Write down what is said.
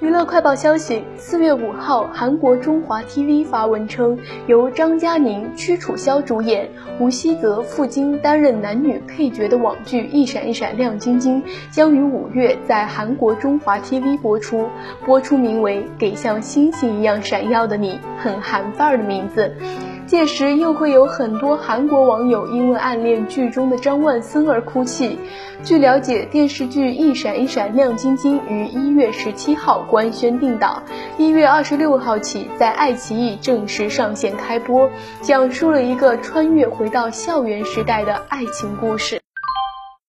娱乐快报消息：四月五号，韩国中华 TV 发文称，由张嘉宁、屈楚萧主演，吴希泽、傅菁担任男女配角的网剧《一闪一闪亮晶晶》将于五月在韩国中华 TV 播出，播出名为《给像星星一样闪耀的你》，很韩范儿的名字。届时又会有很多韩国网友因为暗恋剧中的张万森而哭泣。据了解，电视剧《一闪一闪亮晶晶》于一月十七号官宣定档，一月二十六号起在爱奇艺正式上线开播，讲述了一个穿越回到校园时代的爱情故事。